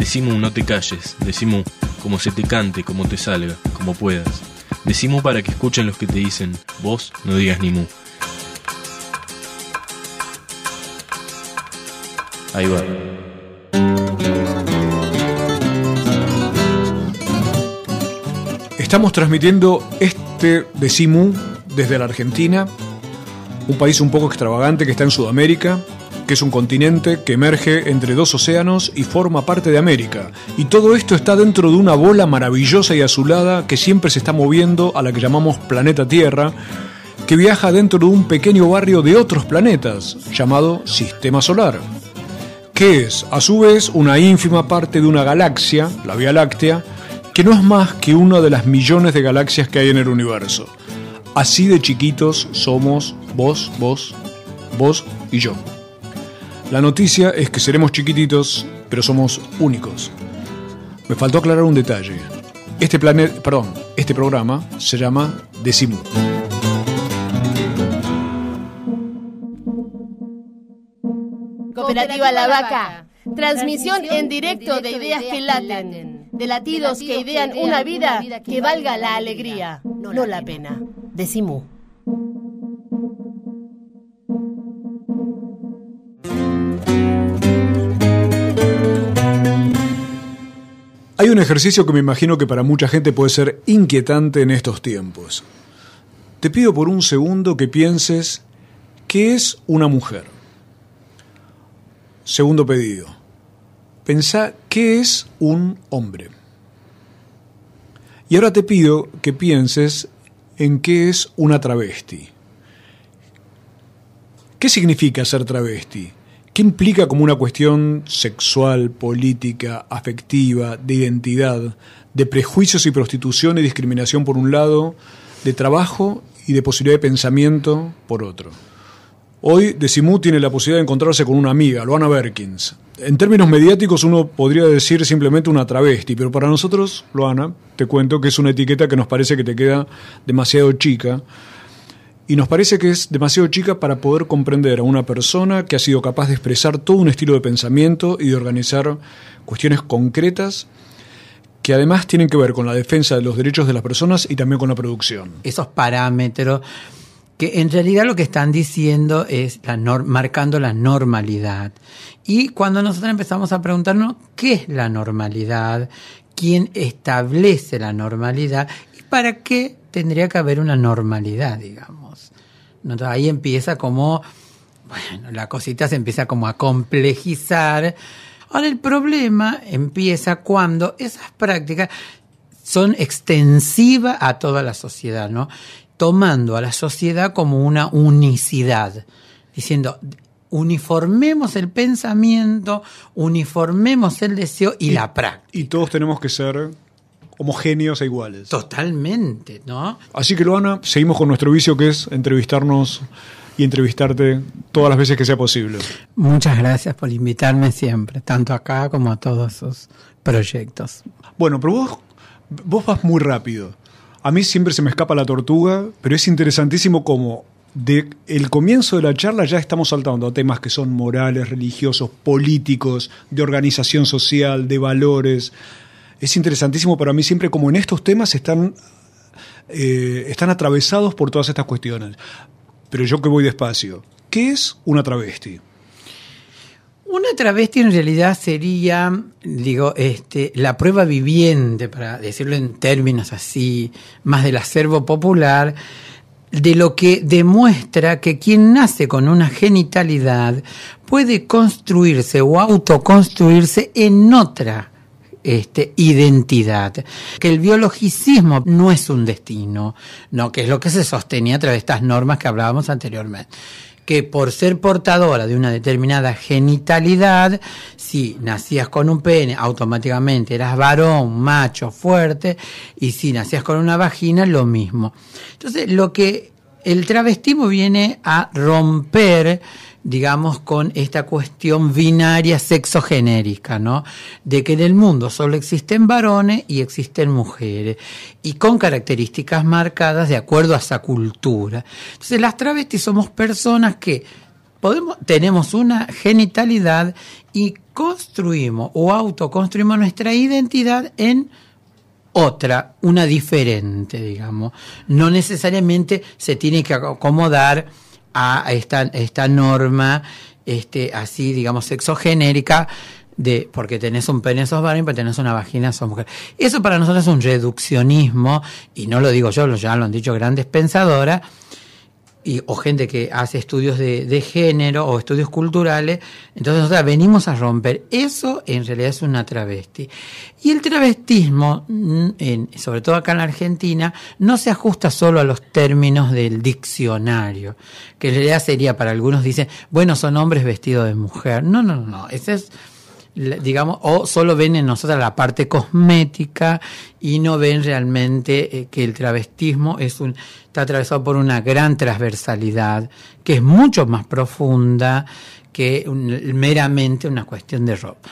Decimu, no te calles. Decimu, como se te cante, como te salga, como puedas. Decimu para que escuchen los que te dicen, vos no digas ni mu. Ahí va. Estamos transmitiendo este Decimu desde la Argentina, un país un poco extravagante que está en Sudamérica, que es un continente que emerge entre dos océanos y forma parte de América. Y todo esto está dentro de una bola maravillosa y azulada que siempre se está moviendo a la que llamamos planeta Tierra, que viaja dentro de un pequeño barrio de otros planetas, llamado Sistema Solar, que es, a su vez, una ínfima parte de una galaxia, la Vía Láctea, que no es más que una de las millones de galaxias que hay en el universo. Así de chiquitos somos vos, vos, vos y yo. La noticia es que seremos chiquititos, pero somos únicos. Me faltó aclarar un detalle. Este planeta, perdón, este programa se llama Decimu. Cooperativa La Vaca. Transmisión en directo de ideas que laten, de latidos que idean una vida que valga la alegría, no la pena. Decimu. Ejercicio que me imagino que para mucha gente puede ser inquietante en estos tiempos. Te pido por un segundo que pienses qué es una mujer. Segundo pedido. Pensá qué es un hombre. Y ahora te pido que pienses en qué es una travesti. ¿Qué significa ser travesti? ¿Qué implica como una cuestión sexual, política, afectiva, de identidad, de prejuicios y prostitución y discriminación por un lado, de trabajo y de posibilidad de pensamiento por otro? Hoy Decimu tiene la posibilidad de encontrarse con una amiga, Loana Berkins. En términos mediáticos uno podría decir simplemente una travesti, pero para nosotros, Loana, te cuento que es una etiqueta que nos parece que te queda demasiado chica y nos parece que es demasiado chica para poder comprender a una persona que ha sido capaz de expresar todo un estilo de pensamiento y de organizar cuestiones concretas que además tienen que ver con la defensa de los derechos de las personas y también con la producción. Esos parámetros que en realidad lo que están diciendo es la marcando la normalidad. Y cuando nosotros empezamos a preguntarnos qué es la normalidad, quién establece la normalidad para qué tendría que haber una normalidad, digamos. Entonces ahí empieza como, bueno, la cosita se empieza como a complejizar. Ahora el problema empieza cuando esas prácticas son extensivas a toda la sociedad, ¿no? Tomando a la sociedad como una unicidad, diciendo, uniformemos el pensamiento, uniformemos el deseo y, la práctica. Y todos tenemos que ser homogéneos e iguales. Totalmente, ¿no? Así que, Luana, seguimos con nuestro vicio que es entrevistarnos y entrevistarte todas las veces que sea posible. Muchas gracias por invitarme siempre, tanto acá como a todos sus proyectos. Bueno, pero vos, vos vas muy rápido. A mí siempre se me escapa la tortuga, pero es interesantísimo como de el comienzo de la charla ya estamos saltando a temas que son morales, religiosos, políticos, de organización social, de valores. Es interesantísimo para mí siempre como en estos temas están, eh, están atravesados por todas estas cuestiones. Pero yo que voy despacio, ¿qué es una travesti? Una travesti en realidad sería, digo, este, la prueba viviente, para decirlo en términos así, más del acervo popular, de lo que demuestra que quien nace con una genitalidad puede construirse o autoconstruirse en otra este, identidad. Que el biologicismo no es un destino, no, que es lo que se sostenía a través de estas normas que hablábamos anteriormente que por ser portadora de una determinada genitalidad, si nacías con un pene, automáticamente eras varón, macho, fuerte, y si nacías con una vagina, lo mismo. Entonces, lo que el travestismo viene a romper digamos, con esta cuestión binaria sexogenérica, ¿no? De que en el mundo solo existen varones y existen mujeres, y con características marcadas de acuerdo a esa cultura. Entonces, las travestis somos personas que tenemos una genitalidad y construimos o autoconstruimos nuestra identidad en otra, una diferente, digamos. No necesariamente se tiene que acomodar a esta, esta norma este, así, digamos, sexogenérica, de, porque tenés un pene sos varón, pero tenés una vagina sos mujer. Eso para nosotros es un reduccionismo, y no lo digo yo, ya lo han dicho grandes pensadoras, y, o gente que hace estudios de, de, género o estudios culturales, entonces nosotros venimos a romper. Eso en realidad es una travesti. Y el travestismo, mm, en, sobre todo acá en Argentina, no se ajusta solo a los términos del diccionario, que en realidad sería para algunos dicen, bueno, son hombres vestidos de mujer. No, no, no, ese es digamos, o solo ven en nosotros la parte cosmética y no ven realmente eh, que el travestismo es un, está atravesado por una gran transversalidad que es mucho más profunda que meramente una cuestión de ropa.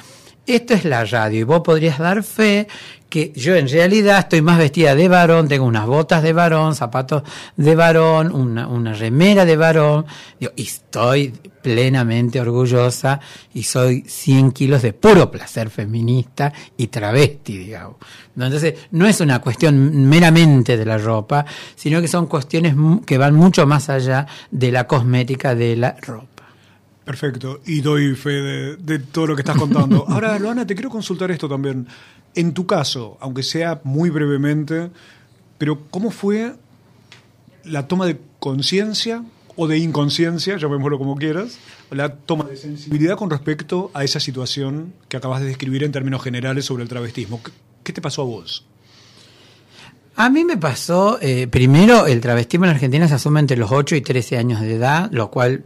Esto es la radio y vos podrías dar fe que yo en realidad estoy más vestida de varón, tengo unas botas de varón, zapatos de varón, una, una remera de varón, y estoy plenamente orgullosa y soy 100 kilos de puro placer feminista y travesti, digamos. Entonces, no es una cuestión meramente de la ropa, sino que son cuestiones que van mucho más allá de la cosmética de la ropa. Perfecto, y doy fe de, de todo lo que estás contando. Ahora, Loana, te quiero consultar esto también. En tu caso, aunque sea muy brevemente, pero ¿cómo fue la toma de conciencia o de inconsciencia, llamémoslo como quieras, la toma de sensibilidad con respecto a esa situación que acabas de describir en términos generales sobre el travestismo? ¿Qué te pasó a vos? A mí me pasó, eh, primero, el travestismo en Argentina se asume entre los 8 y 13 años de edad, lo cual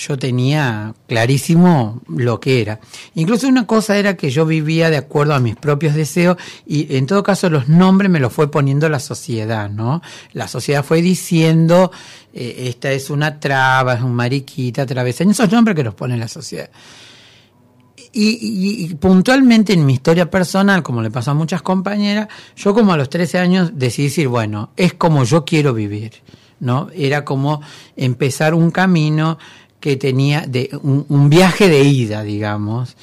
yo tenía clarísimo lo que era. Incluso una cosa era que yo vivía de acuerdo a mis propios deseos y en todo caso los nombres me los fue poniendo la sociedad, ¿no? La sociedad fue diciendo, eh, esta es una traba, es un mariquita, travesaño, esos nombres que nos pone la sociedad. Y, y, puntualmente en mi historia personal, como le pasó a muchas compañeras, yo como a los 13 años decidí decir, bueno, es como yo quiero vivir, ¿no? Era como empezar un camino que tenía de un, viaje de ida, digamos,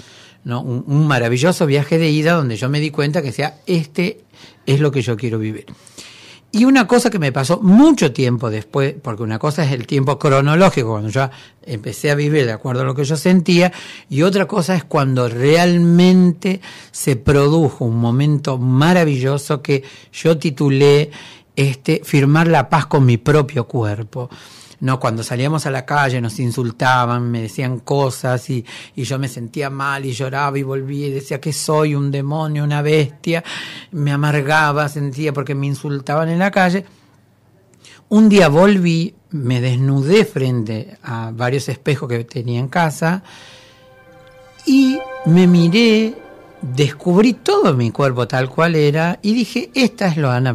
¿no? Un, maravilloso viaje de ida donde yo me di cuenta que sea, este es lo que yo quiero vivir. Y una cosa que me pasó mucho tiempo después, porque una cosa es el tiempo cronológico, cuando yo empecé a vivir de acuerdo a lo que yo sentía, y otra cosa es cuando realmente se produjo un momento maravilloso que yo titulé este, firmar la paz con mi propio cuerpo. No, cuando salíamos a la calle nos insultaban, me decían cosas y, y yo me sentía mal y lloraba y volvía y decía que soy un demonio, una bestia. Me amargaba, sentía porque me insultaban en la calle. Un día volví, me desnudé frente a varios espejos que tenía en casa y me miré, descubrí todo mi cuerpo tal cual era y dije, esta es Loana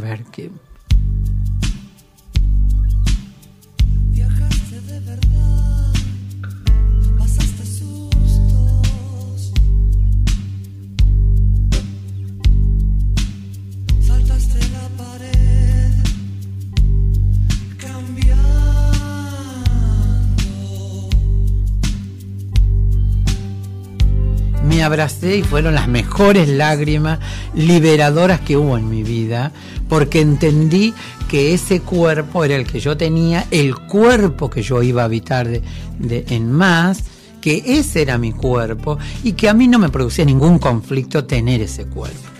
Abracé y fueron las mejores lágrimas liberadoras que hubo en mi vida, porque entendí que ese cuerpo era el que yo tenía, el cuerpo que yo iba a habitar de, en más, que ese era mi cuerpo y que a mí no me producía ningún conflicto tener ese cuerpo.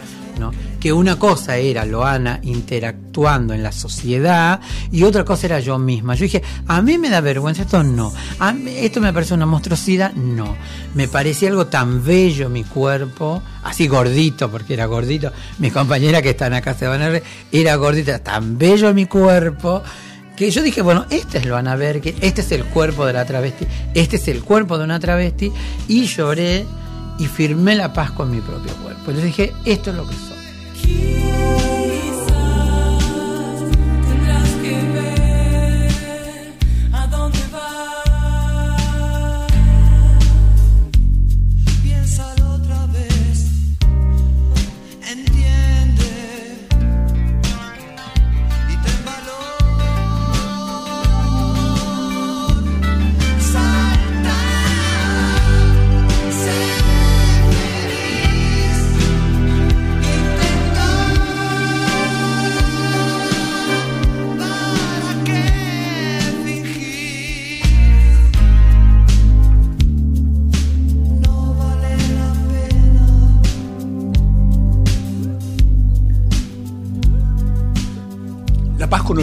Que una cosa era Loana interactuando en la sociedad y otra cosa era yo misma. Yo dije, a mí me da vergüenza, esto no. A esto me parece una monstruosidad, no. Me parecía algo tan bello mi cuerpo, así gordito, porque era gordito. Mis compañeras que están acá se van a ver, era gordita, tan bello mi cuerpo que yo dije, bueno, este es lo Ana que este es el cuerpo de la travesti, este es el cuerpo de una travesti, y lloré y firmé la paz con mi propio cuerpo. Entonces dije, esto es lo que soy.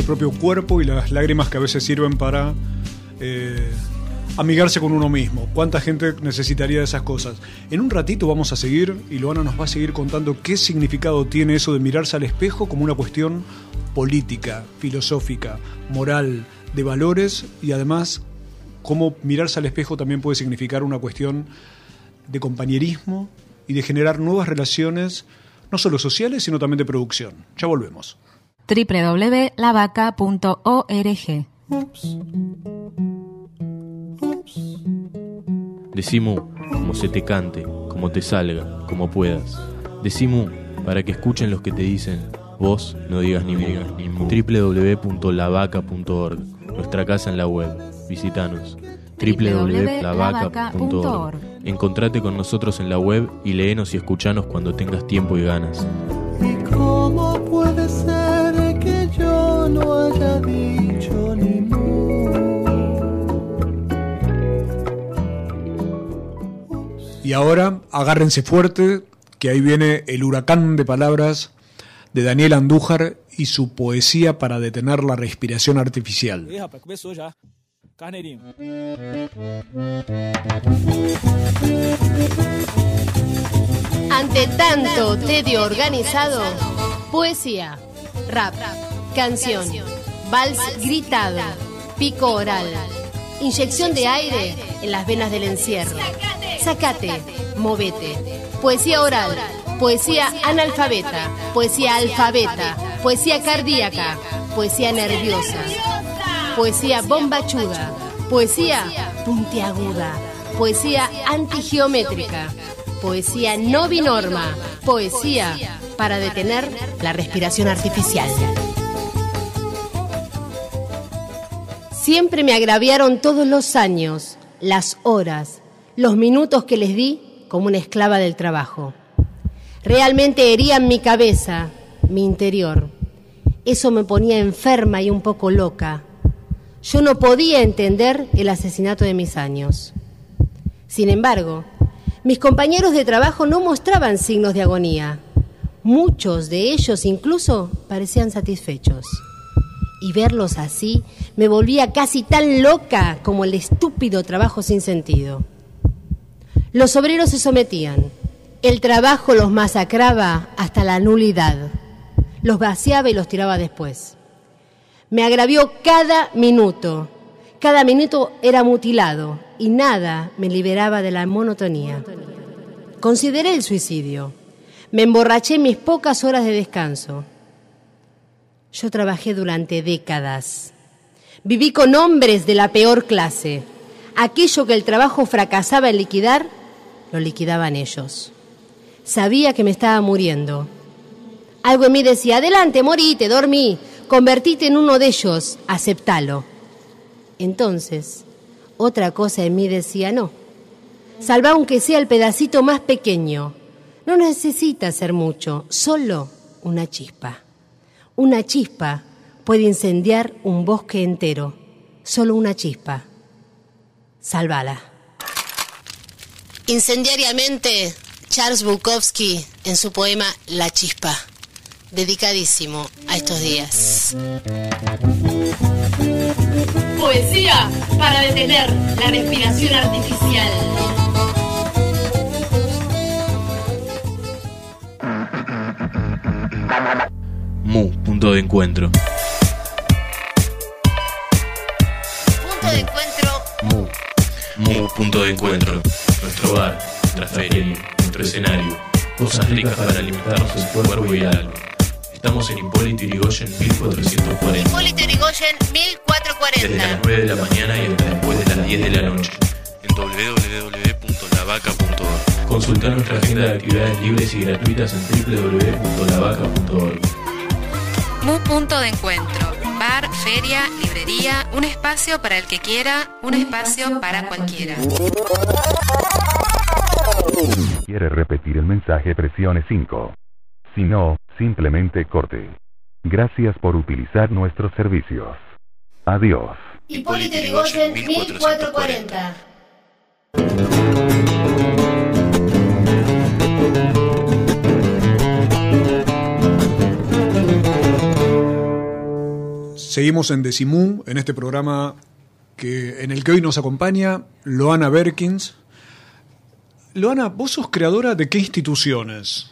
Propio cuerpo y las lágrimas que a veces sirven para eh, amigarse con uno mismo. ¿Cuánta gente necesitaría de esas cosas? En un ratito vamos a seguir y Luana nos va a seguir contando qué significado tiene eso de mirarse al espejo como una cuestión política, filosófica, moral, de valores y además cómo mirarse al espejo también puede significar una cuestión de compañerismo y de generar nuevas relaciones, no solo sociales, sino también de producción. Ya volvemos www.lavaca.org. Decimu, como se te cante, como te salga, como puedas. Decimu, para que escuchen los que te dicen, vos no digas ni mu. www.lavaca.org, nuestra casa en la web. Visítanos www.lavaca.org. Encontrate con nosotros en la web y léenos y escuchanos cuando tengas tiempo y ganas. ¿Y cómo puede ser no haya dicho ni Y ahora agárrense fuerte, que ahí viene el huracán de palabras de Daniel Andújar y su poesía para detener la respiración artificial. Ante tanto tedio organizado, poesía, rap, canción, vals gritado, pico oral, inyección de aire en las venas del encierro. Sacate, movete. Poesía oral, poesía analfabeta, poesía alfabeta, poesía cardíaca, poesía nerviosa, poesía bombachuda, poesía puntiaguda, poesía antigeométrica poesía no binorma, poesía para detener la respiración artificial. Siempre me agraviaron todos los años, las horas, los minutos que les di como una esclava del trabajo. Realmente herían mi cabeza, mi interior. Eso me ponía enferma y un poco loca. Yo no podía entender el asesinato de mis años. Sin embargo, mis compañeros de trabajo no mostraban signos de agonía. Muchos de ellos incluso parecían satisfechos. Y verlos así me volvía casi tan loca como el estúpido trabajo sin sentido. Los obreros se sometían. El trabajo los masacraba hasta la nulidad. Los vaciaba y los tiraba después. Me agravió cada minuto. Cada minuto era mutilado y nada me liberaba de la monotonía. Consideré el suicidio. Me emborraché mis pocas horas de descanso. Yo trabajé durante décadas. Viví con hombres de la peor clase. Aquello que el trabajo fracasaba en liquidar, lo liquidaban ellos. Sabía que me estaba muriendo. Algo en mí decía, adelante, morite, dormí, convertite en uno de ellos, aceptalo. Entonces, otra cosa en mí decía no. Salva aunque sea el pedacito más pequeño. No necesita ser mucho, solo una chispa. Una chispa puede incendiar un bosque entero. Solo una chispa. Salvala. Incendiariamente, Charles Bukowski en su poema La chispa, dedicadísimo a estos días. Poesía para detener la respiración artificial. Mu, punto de encuentro. de encuentro. Mu. Mu, punto de encuentro. Nuestro bar, nuestra feria, nuestro escenario. Cosas ricas para alimentarnos el cuerpo y el alma. Estamos en Hipólito Yrigoyen 1440. Hipólito Yrigoyen Desde 1440. las 9 de la mañana y hasta después de las 10 de la noche. En www.lavaca.org. Consulta nuestra agenda de actividades libres y gratuitas en www.lavaca.org. Mu Punto de Encuentro. Bar, feria, librería, un espacio para el que quiera, un espacio para cualquiera. quiere repetir el mensaje presione 5. Si no, simplemente corte. Gracias por utilizar nuestros servicios. Adiós. Hipólito Yrigoyen 1440. Seguimos en Decimú, en este programa que, en el que hoy nos acompaña Loana Berkins. Loana, vos sos creadora de qué instituciones?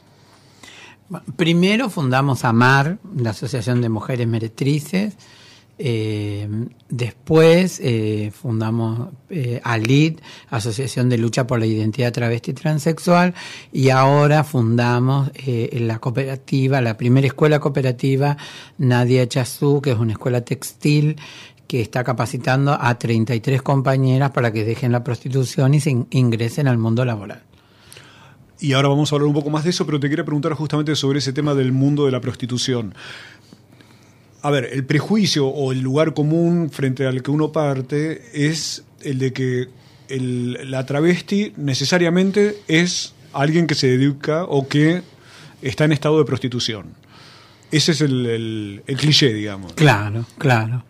Primero fundamos AMAR, la Asociación de Mujeres Meretrices. Eh, después eh, fundamos eh, ALID, Asociación de Lucha por la Identidad Travesti y Transexual. Y ahora fundamos eh, la cooperativa, la primera escuela cooperativa Nadia Chazú, que es una escuela textil que está capacitando a 33 compañeras para que dejen la prostitución y se in- ingresen al mundo laboral. Y ahora vamos a hablar un poco más de eso, pero te quería preguntar justamente sobre ese tema del mundo de la prostitución. A ver, el prejuicio o el lugar común frente al que uno parte es el de que la travesti necesariamente es alguien que se dedica o que está en estado de prostitución. Ese es el, cliché, digamos. Claro, claro.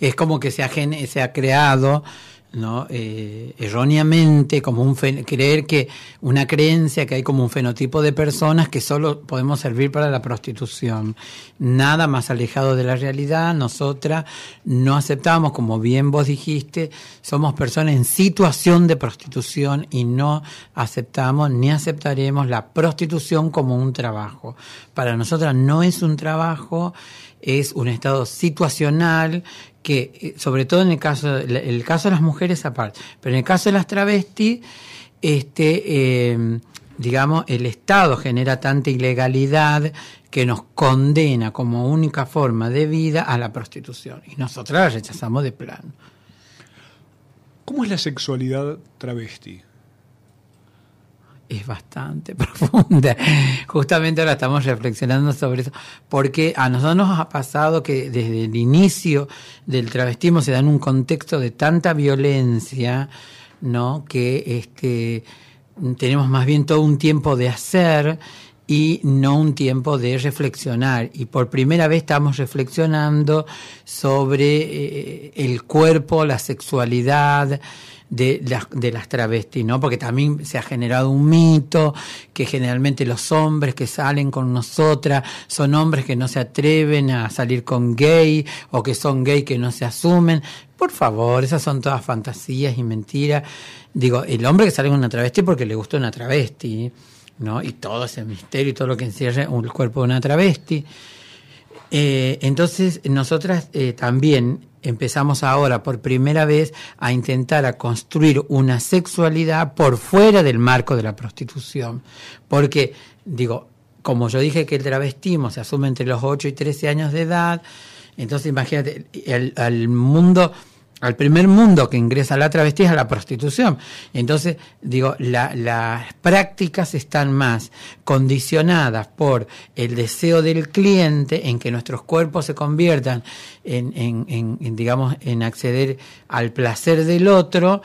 Es como que se ha, se ha creado, ¿no? Eh, erróneamente, como un creer que una creencia que hay como un fenotipo de personas que solo podemos servir para la prostitución. Nada más alejado de la realidad. Nosotras no aceptamos, como bien vos dijiste, somos personas en situación de prostitución y no aceptamos ni aceptaremos la prostitución como un trabajo. Para nosotras no es un trabajo, es un estado situacional que, eh, sobre todo en el caso, el, caso de las mujeres aparte, pero en el caso de las travestis, este, eh, digamos, el Estado genera tanta ilegalidad que nos condena como única forma de vida a la prostitución. Y nosotras la rechazamos de plano. ¿Cómo es la sexualidad travesti? Es bastante profunda. Justamente ahora estamos reflexionando sobre eso, porque a nosotros nos ha pasado que desde el inicio del travestismo se da en un contexto de tanta violencia, ¿no? Que este tenemos más bien todo un tiempo de hacer y no un tiempo de reflexionar. Y por primera vez estamos reflexionando sobre eh, el cuerpo, la sexualidad, de las, de las travestis, ¿no? Porque también se ha generado un mito que generalmente los hombres que salen con nosotras son hombres que no se atreven a salir con gay o que son gay que no se asumen. Por favor, esas son todas fantasías y mentiras. Digo, el hombre que sale con una travesti porque le gusta una travesti, ¿no? Y todo ese misterio y todo lo que encierra el cuerpo de una travesti. Eh, entonces, nosotras eh, también empezamos ahora por primera vez a intentar a construir una sexualidad por fuera del marco de la prostitución. Porque, digo, como yo dije que el travestismo se asume entre los 8 y 13 años de edad, entonces imagínate, el, mundo al primer mundo que ingresa la travesti es a la prostitución. Entonces, digo, la, las prácticas están más condicionadas por el deseo del cliente en que nuestros cuerpos se conviertan en, en, en, en digamos, en acceder al placer del otro,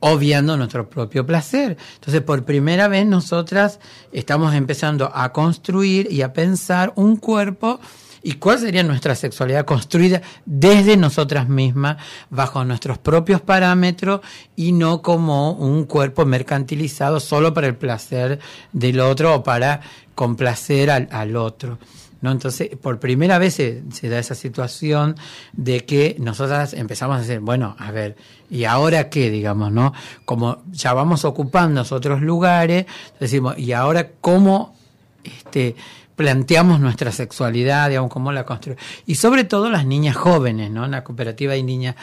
obviando nuestro propio placer. Entonces, por primera vez nosotras estamos empezando a construir y a pensar un cuerpo y cuál sería nuestra sexualidad construida desde nosotras mismas, bajo nuestros propios parámetros y no como un cuerpo mercantilizado solo para el placer del otro o para complacer al, al otro. ¿no? Entonces, por primera vez se, da esa situación de que nosotras empezamos a decir, bueno, a ver, ¿y ahora qué? Digamos, ¿no? Como ya vamos ocupando otros lugares, decimos, ¿y ahora cómo este, planteamos nuestra sexualidad, digamos, cómo la construimos. Y sobre todo las niñas jóvenes, ¿no? En la cooperativa hay niñas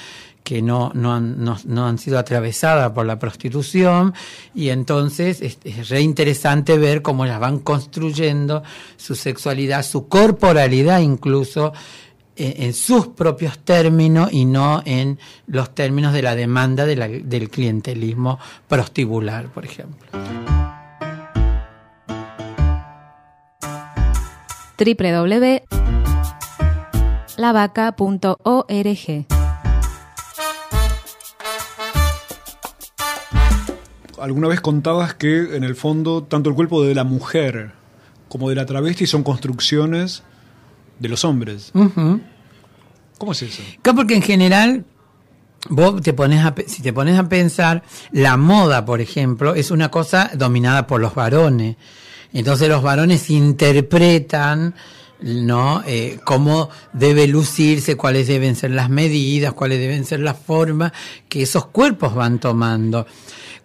que no, no, han, no, han sido atravesadas por la prostitución y entonces es, es re interesante ver cómo ellas van construyendo su sexualidad, su corporalidad incluso, en, en sus propios términos y no en los términos de la demanda del clientelismo prostibular, por ejemplo. www.lavaca.org Alguna vez contabas que en el fondo tanto el cuerpo de la mujer como de la travesti son construcciones de los hombres. ¿Cómo es eso? Claro, porque en general, vos te pones a, si te pones a pensar, la moda, por ejemplo, es una cosa dominada por los varones. Entonces los varones interpretan, ¿no? Eh, cómo debe lucirse, cuáles deben ser las medidas, cuáles deben ser las formas que esos cuerpos van tomando.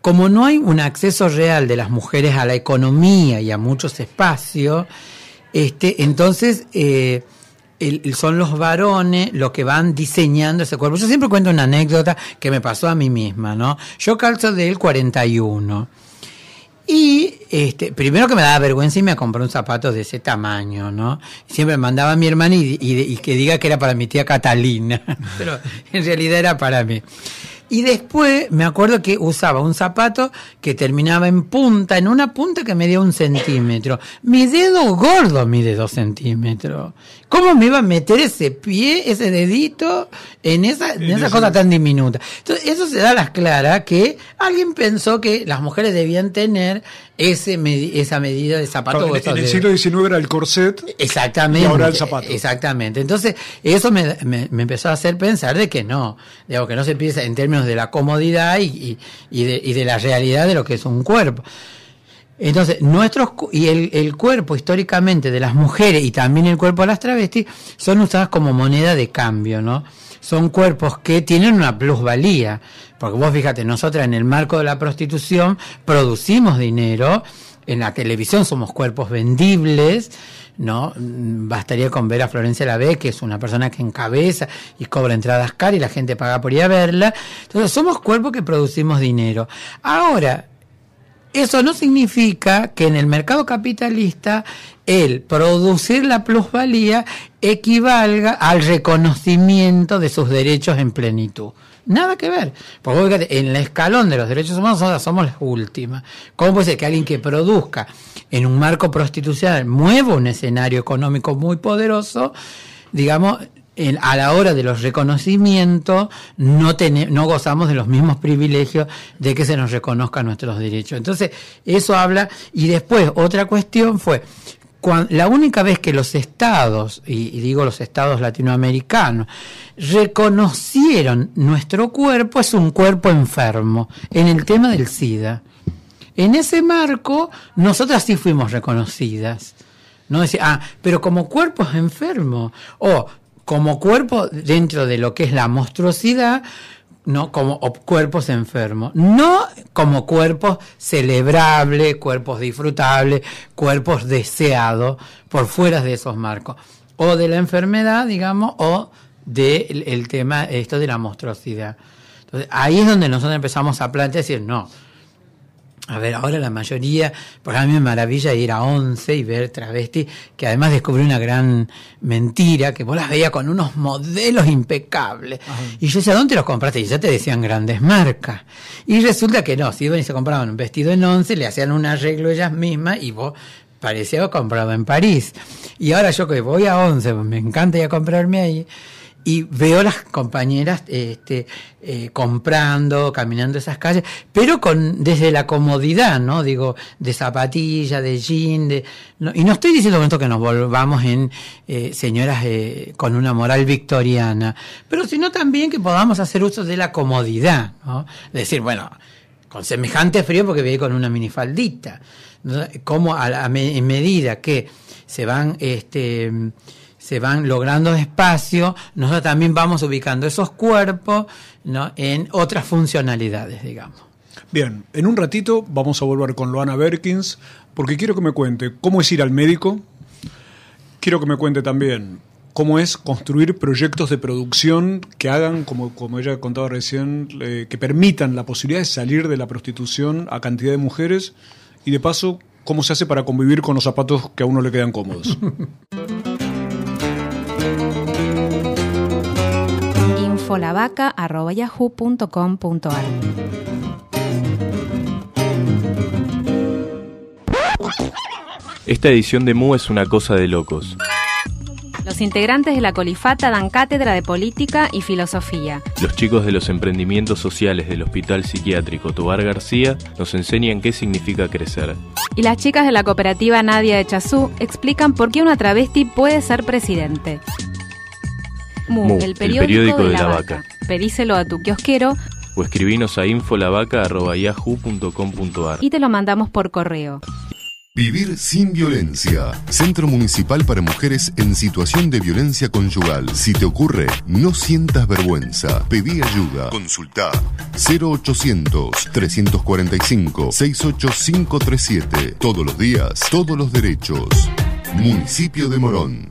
Como no hay un acceso real de las mujeres a la economía y a muchos espacios, este, entonces eh, son los varones los que van diseñando ese cuerpo. Yo siempre cuento una anécdota que me pasó a mí misma, ¿no? Yo calzo del 41. Y este, primero que me daba vergüenza y me compré un zapato de ese tamaño, ¿no? Siempre mandaba a mi hermana y, y- y que diga que era para mi tía Catalina, pero en realidad era para mí. Y después me acuerdo que usaba un zapato que terminaba en punta, en una punta que medía un centímetro. Mi dedo gordo mide dos centímetros. ¿Cómo me iba a meter ese pie, ese dedito, en esa, en esa cosa tan diminuta? Entonces, eso se da a las claras que alguien pensó que las mujeres debían tener ese esa medida de zapato. Claro, en, en el siglo XIX era el corset Exactamente. y ahora el zapato. Exactamente. Entonces, eso me, me- me empezó a hacer pensar de que no, digo, que no se piensa en términos de la comodidad y, y- de, y de la realidad de lo que es un cuerpo. Entonces, nuestros y el, el cuerpo históricamente de las mujeres y también el cuerpo de las travestis son usadas como moneda de cambio, ¿no? Son cuerpos que tienen una plusvalía. Porque vos fíjate, nosotras en el marco de la prostitución producimos dinero, en la televisión somos cuerpos vendibles, ¿no? Bastaría con ver a Florencia Lavey, que es una persona que encabeza y cobra entradas caras y la gente paga por ir a verla. Entonces, somos cuerpos que producimos dinero. Ahora, eso no significa que en el mercado capitalista el producir la plusvalía equivalga al reconocimiento de sus derechos en plenitud. Nada que ver. Porque fíjate, en el escalón de los derechos humanos somos las últimas. ¿Cómo puede ser que alguien que produzca en un marco prostitucional mueva un escenario económico muy poderoso, digamos, en- a la hora de los reconocimientos no, tene- no gozamos de los mismos privilegios de que se nos reconozcan nuestros derechos. Entonces, eso habla. Y después, otra cuestión fue, la única vez que los estados, y, digo los estados latinoamericanos, reconocieron nuestro cuerpo es un cuerpo enfermo, en el tema del SIDA. En ese marco, nosotras sí fuimos reconocidas. No decir, ah, pero como cuerpos enfermos, o como cuerpo dentro de lo que es la monstruosidad, no como cuerpos enfermos, no como cuerpos celebrables, cuerpos disfrutables, cuerpos deseados por fuera de esos marcos, o de la enfermedad, digamos, o del el tema esto de la monstruosidad. Entonces, ahí es donde nosotros empezamos a plantear decir, no, a ver, ahora la mayoría, porque a mí me maravilla ir a 11 y ver travesti, que además descubrí una gran mentira, que vos las veías con unos modelos impecables. Y yo decía, ¿dónde los compraste? Y ya te decían grandes marcas. Y resulta que no, si iban y se compraban un vestido en 11, le hacían un arreglo ellas mismas y vos parecía haber comprado en París. Y ahora yo que voy a 11, pues me encanta ir a comprarme ahí, y veo las compañeras este, eh, comprando, caminando esas calles, pero con desde la comodidad, ¿no? Digo, de zapatilla, de jean, de, y no estoy diciendo esto que nos volvamos en eh, señoras eh, con una moral victoriana, pero sino también que podamos hacer uso de la comodidad, ¿no? Decir, bueno, con semejante frío porque voy con una minifaldita. ¿no? Como a, la- a en medida que se van este se van logrando espacio, nosotros también vamos ubicando esos cuerpos ¿no? en otras funcionalidades, digamos. Bien, en un ratito vamos a volver con Loana Berkins porque quiero que me cuente cómo es ir al médico, quiero que me cuente también cómo es construir proyectos de producción que hagan, como, como ella contaba recién, eh, que permitan la posibilidad de salir de la prostitución a cantidad de mujeres y de paso, cómo se hace para convivir con los zapatos que a uno le quedan cómodos. infolavaca.yahoo.com.ar Esta edición de Mu es una cosa de locos. Los integrantes de la Colifata dan cátedra de política y filosofía. Los chicos de los emprendimientos sociales del Hospital Psiquiátrico Tobar García nos enseñan qué significa crecer. Y las chicas de la cooperativa Nadia de Chazú explican por qué una travesti puede ser presidente. Mu, Mu, el, el periódico periódico de, de la, la vaca. vaca. Pedíselo a tu kiosquero O escribinos a infolavaca.yahoo.com.ar. y te lo mandamos por correo. Vivir sin violencia. Centro Municipal para Mujeres en Situación de Violencia Conyugal. Si te ocurre, no sientas vergüenza. Pedí ayuda. Consulta 0800-345-68537. Todos los días, todos los derechos. Municipio de Morón.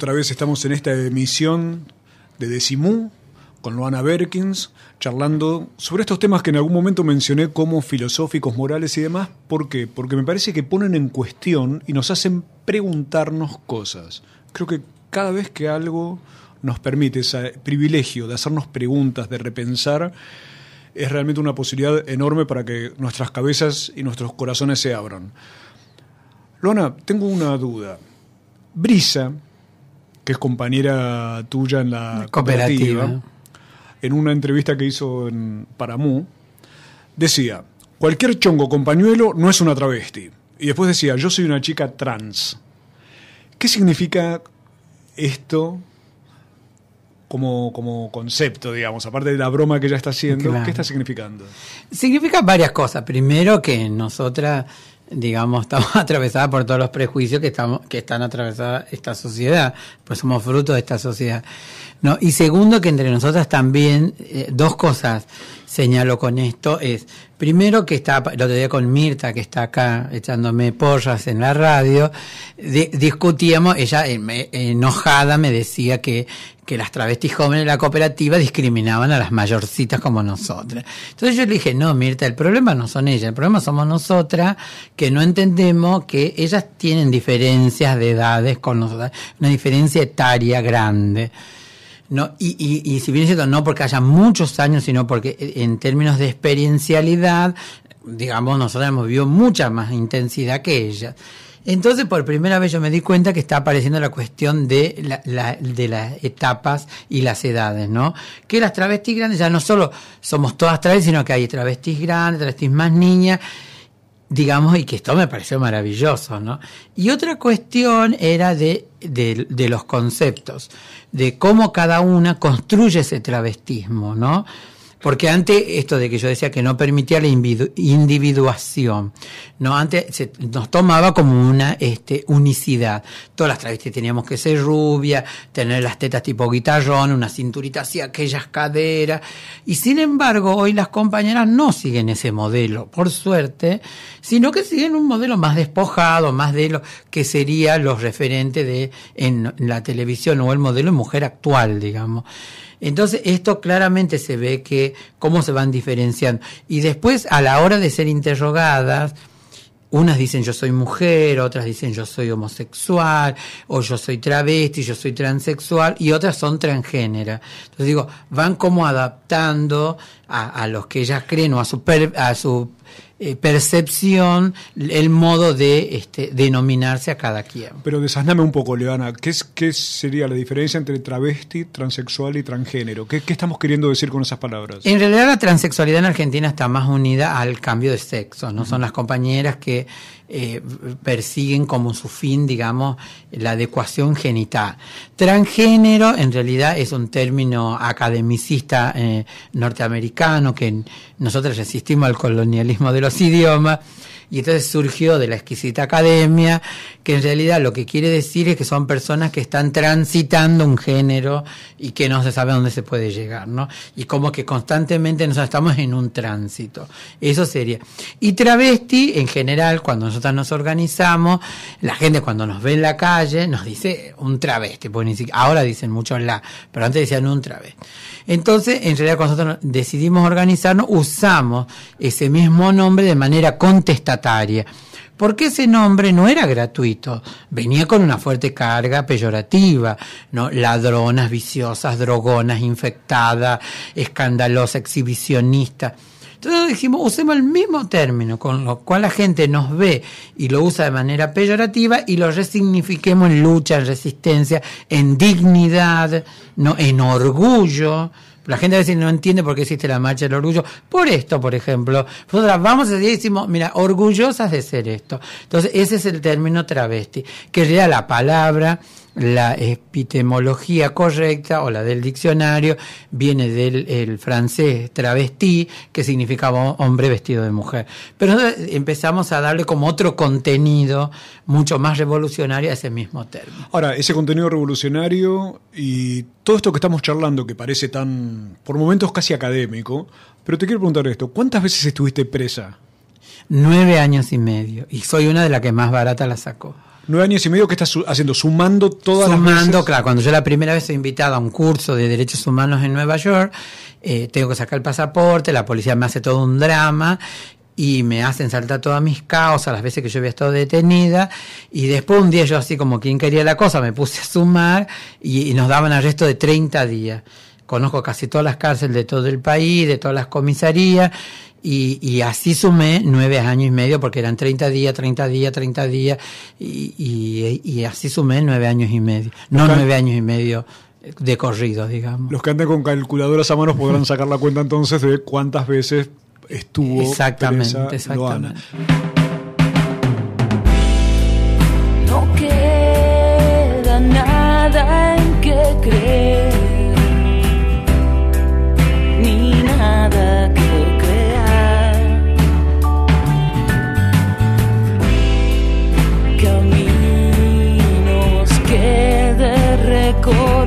Otra vez estamos en esta emisión de Decimú con Luana Berkins, charlando sobre estos temas que en algún momento mencioné como filosóficos, morales y demás. ¿Por qué? Porque me parece que ponen en cuestión y nos hacen preguntarnos cosas. Creo que cada vez que algo nos permite ese privilegio de hacernos preguntas, de repensar, es realmente una posibilidad enorme para que nuestras cabezas y nuestros corazones se abran. Luana, tengo una duda. Brisa, que es compañera tuya en la Cooperativa. cooperativa, en una entrevista que hizo en Paramú, decía, cualquier chongo con pañuelo no es una travesti. Y después decía, yo soy una chica trans. ¿Qué significa esto como, como concepto, digamos? Aparte de la broma que ella está haciendo, Claro. ¿qué está significando? Significa varias cosas. Primero que nosotras, digamos, estamos atravesadas por todos los prejuicios que estamos, que están atravesadas esta sociedad, pues somos fruto de esta sociedad. No, y segundo que entre nosotras también, eh, dos cosas señalo con esto, es, primero que está, otro día con Mirta, que está acá echándome porras en la radio, di- discutíamos, ella eh, enojada me decía que, que las travestis jóvenes de la cooperativa discriminaban a las mayorcitas como nosotras. Entonces yo le dije, no, Mirta, el problema no son ellas, el problema somos nosotras que no entendemos que ellas tienen diferencias de edades con nosotras, una diferencia etaria grande. No, y, y, y si bien es cierto, no porque haya muchos años, sino porque eh, en términos de experiencialidad, digamos, nosotros hemos vivido mucha más intensidad que ellas. Entonces, por primera vez yo me di cuenta que está apareciendo la cuestión de, la, la- de las etapas y las edades, ¿no? Que las travestis grandes ya no solo somos todas travestis, sino que hay travestis grandes, travestis más niñas, digamos, y que esto me pareció maravilloso, ¿no? Y otra cuestión era de, de, los conceptos, de cómo cada una construye ese travestismo, ¿no? Porque antes, esto de que yo decía que no permitía la individu- individuación, no antes se nos tomaba como una este, unicidad. Todas las travestis teníamos que ser rubias, tener las tetas tipo guitarrón, una cinturita así, aquellas caderas. Y sin embargo, hoy las compañeras no siguen ese modelo, por suerte, sino que siguen un modelo más despojado, más de lo que sería los referentes de en la televisión o el modelo de mujer actual, digamos. Entonces, esto claramente se ve que cómo se van diferenciando. Y después, a la hora de ser interrogadas, unas dicen yo soy mujer, otras dicen yo soy homosexual, o yo soy travesti, yo soy transexual, y otras son transgénera. Entonces digo, van como adaptando a, a los que ellas creen o a su, per- a su eh, percepción el modo de este, denominarse a cada quien. Pero desasname un poco, Leana. ¿Qué, es, ¿Qué sería la diferencia entre travesti, transexual y transgénero? ¿Qué, qué estamos queriendo decir con esas palabras? En realidad la transexualidad en Argentina está más unida al cambio de sexo, ¿no? Son las compañeras que eh, persiguen como su fin, digamos, la adecuación genital. Transgénero en realidad es un término academicista eh, norteamericano que nosotros resistimos al colonialismo de los idiomas y entonces surgió de la exquisita academia, que en realidad lo que quiere decir es que son personas que están transitando un género y que no se sabe dónde se puede llegar, ¿no? Y como que constantemente nosotros estamos en un tránsito. Eso sería. Y travesti, en general, cuando nosotros nos organizamos, la gente cuando nos ve en la calle nos dice un travesti, ahora dicen mucho la, pero antes decían un travesti. Entonces, en realidad, cuando nosotros decidimos organizarnos, usamos ese mismo nombre de manera Porque ese nombre no era gratuito, venía con una fuerte carga peyorativa. Ladronas, viciosas, drogonas, infectadas, escandalosa, exhibicionista. Entonces dijimos, usemos el mismo término, con lo cual la gente nos ve y lo usa de manera peyorativa y lo resignifiquemos en lucha, en resistencia, en dignidad, en orgullo. La gente a veces no entiende por qué existe la marcha del orgullo. Por esto, por ejemplo, nosotras vamos a decir, decimos, mira, orgullosas de ser esto. Entonces, ese es el término travesti, que realidad la palabra, la epistemología correcta o la del diccionario viene del el francés travesti, que significaba hombre vestido de mujer. Pero empezamos a darle como otro contenido mucho más revolucionario a ese mismo término. Ahora, ese contenido revolucionario y todo esto que estamos charlando, que parece tan, por momentos casi académico, pero te quiero preguntar esto, ¿cuántas veces estuviste presa? Nueve años y medio. Y soy una de las que más barata la sacó. Nueve años y medio que estás haciendo, sumando todas las Sumando, claro, cuando yo la primera vez soy invitada a un curso de derechos humanos en Nueva York, eh, tengo que sacar el pasaporte, la policía me hace todo un drama y me hacen saltar todas mis causas, las veces que yo había estado detenida, y después un día yo así como quien quería la cosa, me puse a sumar y, y nos daban arresto de 30 días. Conozco casi todas las cárceles de todo el país, de todas las comisarías, y, y así sumé nueve años y medio, porque eran 30 días, 30 días, 30 días, y, y, y así sumé nueve años y medio. No nueve años y medio de corrido, digamos. Los que andan con calculadoras a manos podrán sacar la cuenta entonces de cuántas veces estuvo Exactamente, presa Loana. exactamente. No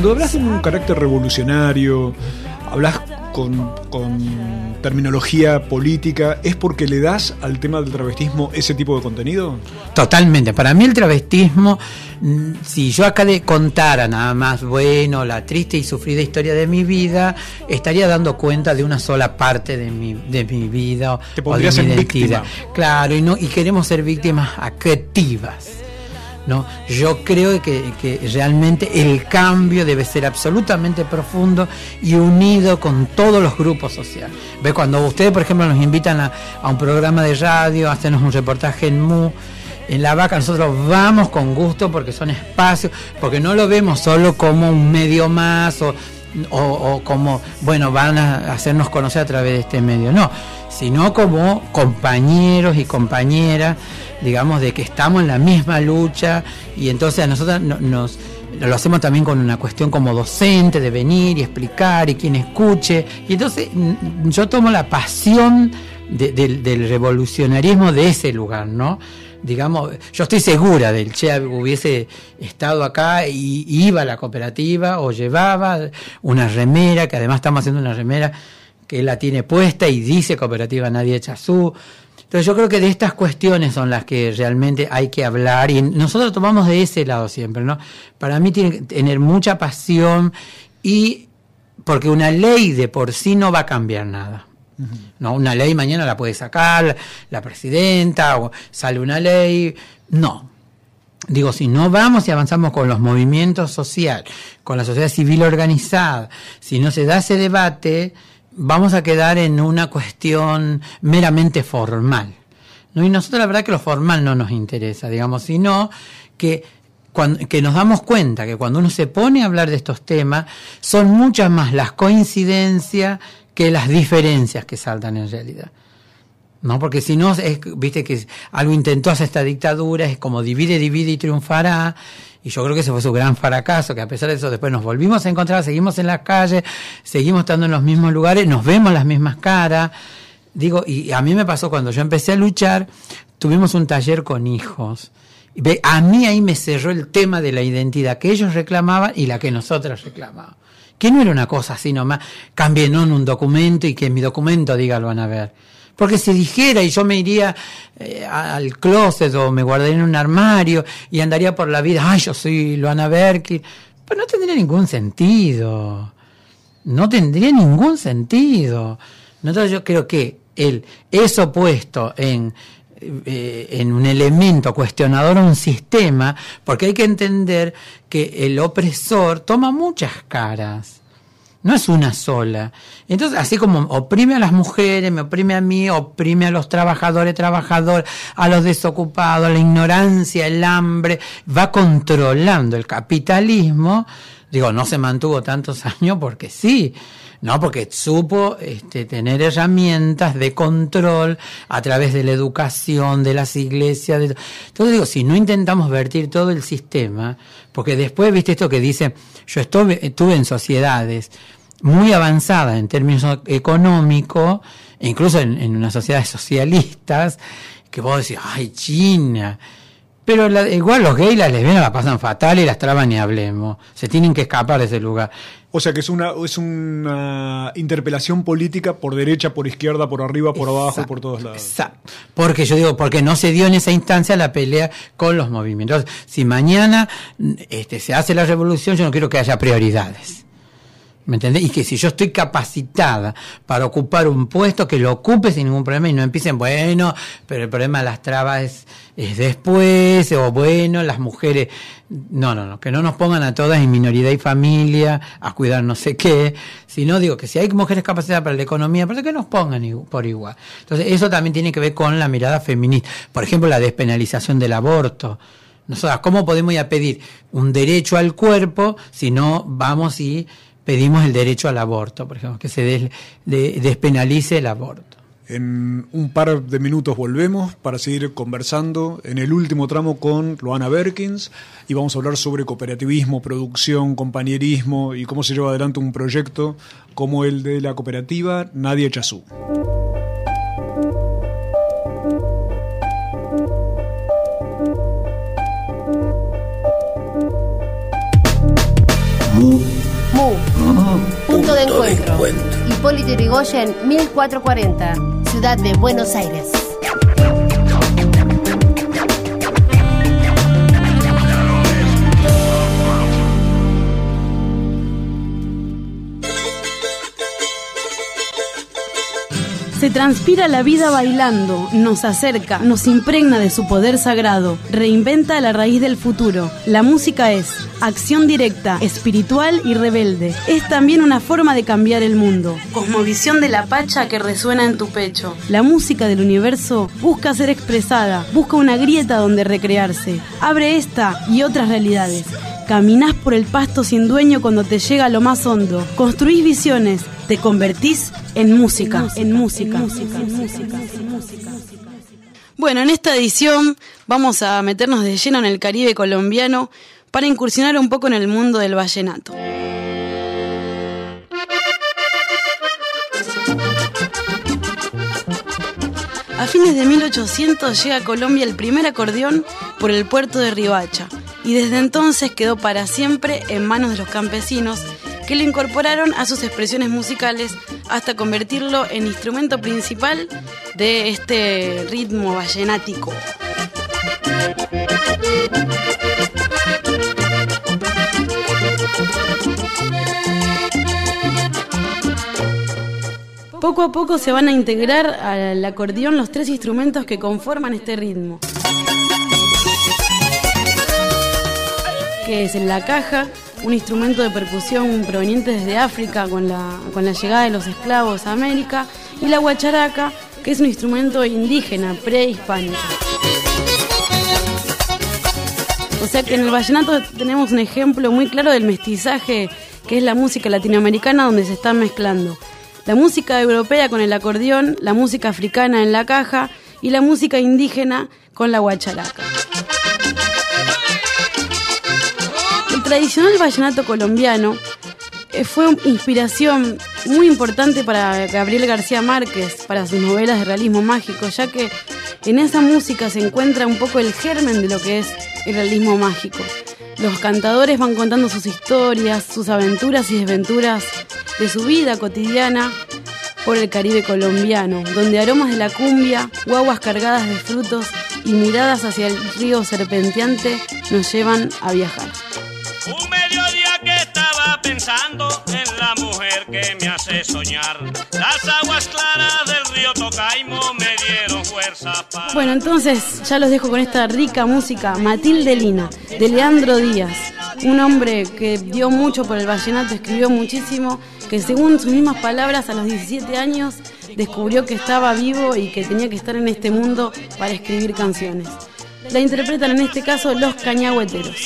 Cuando hablas de un carácter revolucionario, hablas con, con terminología política, ¿es porque le das al tema del travestismo ese tipo de contenido? Totalmente. Para mí el travestismo, mm, si yo acá le contara nada más, bueno, la triste y sufrida historia de mi vida, estaría dando cuenta de una sola parte de mi, de mi vida o- Te o de mi en identidad. víctima. Claro, y, no, y queremos ser víctimas activas. ¿No? Yo creo que, que realmente el cambio debe ser absolutamente profundo y unido con todos los grupos sociales. ¿Ve? Cuando ustedes, por ejemplo, nos invitan a, a un programa de radio, hacernos un reportaje en MU, en La Vaca, nosotros vamos con gusto porque son espacios, porque no lo vemos solo como un medio más o, o como, bueno, van a hacernos conocer a través de este medio, no, sino como compañeros y compañeras, digamos, de que estamos en la misma lucha y entonces a nosotros no- nos lo hacemos también con una cuestión como docente, de venir y explicar y quien escuche. Y entonces mm, yo tomo la pasión de- del, del revolucionarismo de ese lugar, ¿no? Digamos, yo estoy segura del Che hubiese estado acá y y iba a la cooperativa o llevaba una remera, que además estamos haciendo una remera que la tiene puesta y dice Cooperativa Nadie Chazú. Entonces yo creo que de estas cuestiones son las que realmente hay que hablar y nosotros tomamos de ese lado siempre, ¿no? Para mí tiene que tener mucha pasión y porque una ley de por sí no va a cambiar nada. No, una ley mañana la puede sacar la presidenta o sale una ley. No. Digo, si no vamos y avanzamos con los movimientos sociales, con la sociedad civil organizada, si no se da ese debate, vamos a quedar en una cuestión meramente formal. ¿no? Y nosotros la verdad que lo formal no nos interesa, digamos, sino que, cuan- que nos damos cuenta que cuando uno se pone a hablar de estos temas, son muchas más las coincidencias que las diferencias que saltan en realidad. No, porque si no, es, viste que algo intentó hacer esta dictadura, es como divide, divide y triunfará. Y yo creo que ese fue su gran fracaso, que a pesar de eso después nos volvimos a encontrar, seguimos en las calles, seguimos estando en los mismos lugares, nos vemos las mismas caras. Digo, y a mí me pasó cuando yo empecé a luchar, tuvimos un taller con hijos. A mí ahí me cerró el tema de la identidad que ellos reclamaban y la que nosotras reclamábamos. Que no era una cosa así nomás, cambien en un documento y que en mi documento diga lo van a ver. Porque si dijera y yo me iría eh, al closet o me guardaría en un armario y andaría por la vida, ay, yo soy Luana Berkin, pues no tendría ningún sentido. No tendría ningún sentido. Entonces yo creo que el eso puesto en, eh, en un elemento cuestionador a un sistema, porque hay que entender que el opresor toma muchas caras. No es una sola. Entonces, así como oprime a las mujeres, me oprime a mí, oprime a los trabajadores, trabajadores, a los desocupados, la ignorancia, el hambre, va controlando el capitalismo. Digo, no se mantuvo tantos años porque sí, no, porque supo este, tener herramientas de control a través de la educación, de las iglesias. De... Entonces digo, si no intentamos vertir todo el sistema, porque después, viste esto que dice, yo estuve, en sociedades muy avanzadas en términos económicos, incluso en, unas sociedades socialistas, que vos decís, ay, China. Pero la- igual los gays, las lesbianas la pasan fatal y las trabas ni hablemos. Se tienen que escapar de ese lugar. O sea que es una, es una interpelación política por derecha, por izquierda, por arriba, por abajo, Exacto, por todos lados. Exacto. Porque yo digo, porque no se dio en esa instancia la pelea con los movimientos. Si mañana este, se hace la revolución, yo no quiero que haya prioridades. ¿Me entendés? Y que si yo estoy capacitada para ocupar un puesto, que lo ocupe sin ningún problema y no empiecen, bueno, pero el problema de las trabas es, es después, o bueno, las mujeres. No, no, no, que no nos pongan a todas en minoridad y familia a cuidar no sé qué, sino digo que si hay mujeres capacitadas para la economía, pero que nos pongan por igual. Entonces, eso también tiene que ver con la mirada feminista. Por ejemplo, la despenalización del aborto. Nosotras, ¿cómo podemos ir a pedir un derecho al cuerpo si no vamos y pedimos el derecho al aborto, por ejemplo, que se des- de- despenalice el aborto? En un par de minutos volvemos para seguir conversando en el último tramo con Loana Berkins y vamos a hablar sobre cooperativismo, producción, compañerismo y cómo se lleva adelante un proyecto como el de la cooperativa Nadia Chazú. Hipólito Yrigoyen, 1440. Ciudad de Buenos Aires. Se transpira la vida bailando, nos acerca, nos impregna de su poder sagrado, reinventa la raíz del futuro. La música es acción directa, espiritual y rebelde. Es también una forma de cambiar el mundo. Cosmovisión de la pacha que resuena en tu pecho. La música del universo busca ser expresada, busca una grieta donde recrearse. Abre esta y otras realidades. Caminás por el pasto sin dueño cuando te llega lo más hondo. Construís visiones, te convertís en música, en música, en música, en música, en música. Bueno, en esta edición vamos a meternos de lleno en el Caribe colombiano para incursionar un poco en el mundo del vallenato. A fines de 1800 llega a Colombia el primer acordeón por el puerto de Ribacha y desde entonces quedó para siempre en manos de los campesinos que lo incorporaron a sus expresiones musicales hasta convertirlo en instrumento principal de este ritmo vallenático. Poco a poco se van a integrar al acordeón los tres instrumentos que conforman este ritmo. Que es la caja, un instrumento de percusión proveniente desde África con la, con la llegada de los esclavos a América, y la guacharaca, que es un instrumento indígena prehispánico. O sea que en el vallenato tenemos un ejemplo muy claro del mestizaje que es la música latinoamericana donde se están mezclando la música europea con el acordeón, la música africana en la caja y la música indígena con la guacharaca. Tradicional vallenato colombiano eh, fue inspiración muy importante para Gabriel García Márquez, para sus novelas de realismo mágico, ya que en esa música se encuentra un poco el germen de lo que es el realismo mágico. Los cantadores van contando sus historias, sus aventuras y desventuras de su vida cotidiana por el Caribe colombiano, donde aromas de la cumbia, guaguas cargadas de frutos y miradas hacia el río serpenteante nos llevan a viajar. Pensando en la mujer que me hace soñar. Las aguas claras del río Tocaimo me dieron fuerza para... Bueno, entonces ya los dejo con esta rica música, Matilde Lina, de Leandro Díaz, un hombre que dio mucho por el vallenato, escribió muchísimo que según sus mismas palabras a los 17 años descubrió que estaba vivo y que tenía que estar en este mundo para escribir canciones. La interpretan en este caso los cañagüeteros.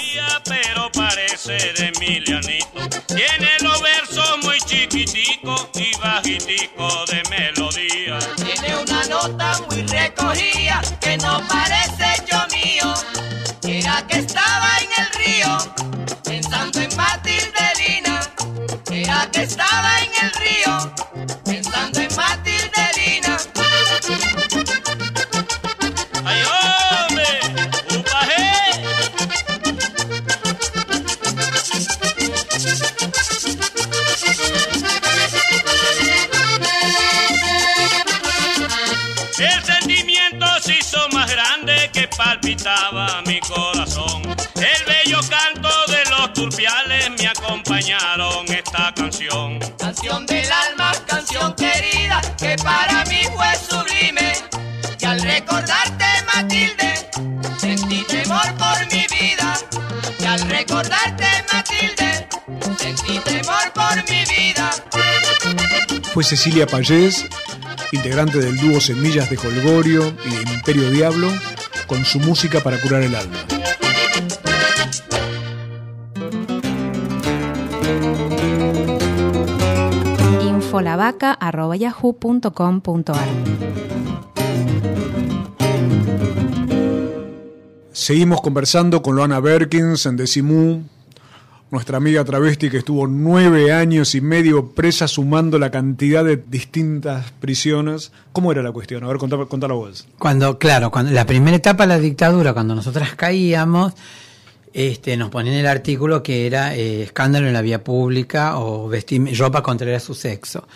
Pero parece de Emilianito. Tiene los versos muy chiquiticos y bajiticos de melodía. Tiene una nota muy recogida que no parece yo mío. Era que estaba en el río pensando en Matilde era que estaba en el río Matilde, sentí temor por mi vida. Fue Cecilia Payés, integrante del dúo Semillas de Colgorio y de Imperio Diablo, con su música para curar el alma. infolavaca.yahoo.com.ar Seguimos conversando con Loana Berkins en Decimú, nuestra amiga travesti que estuvo nueve años y medio presa sumando la cantidad de distintas prisiones. ¿Cómo era la cuestión? A ver, contá- contalo vos. Cuando, claro, cuando la primera etapa de la dictadura, cuando nosotras caíamos, este, nos ponían el artículo que era eh, escándalo en la vía pública o vestir ropa contraria a su sexo.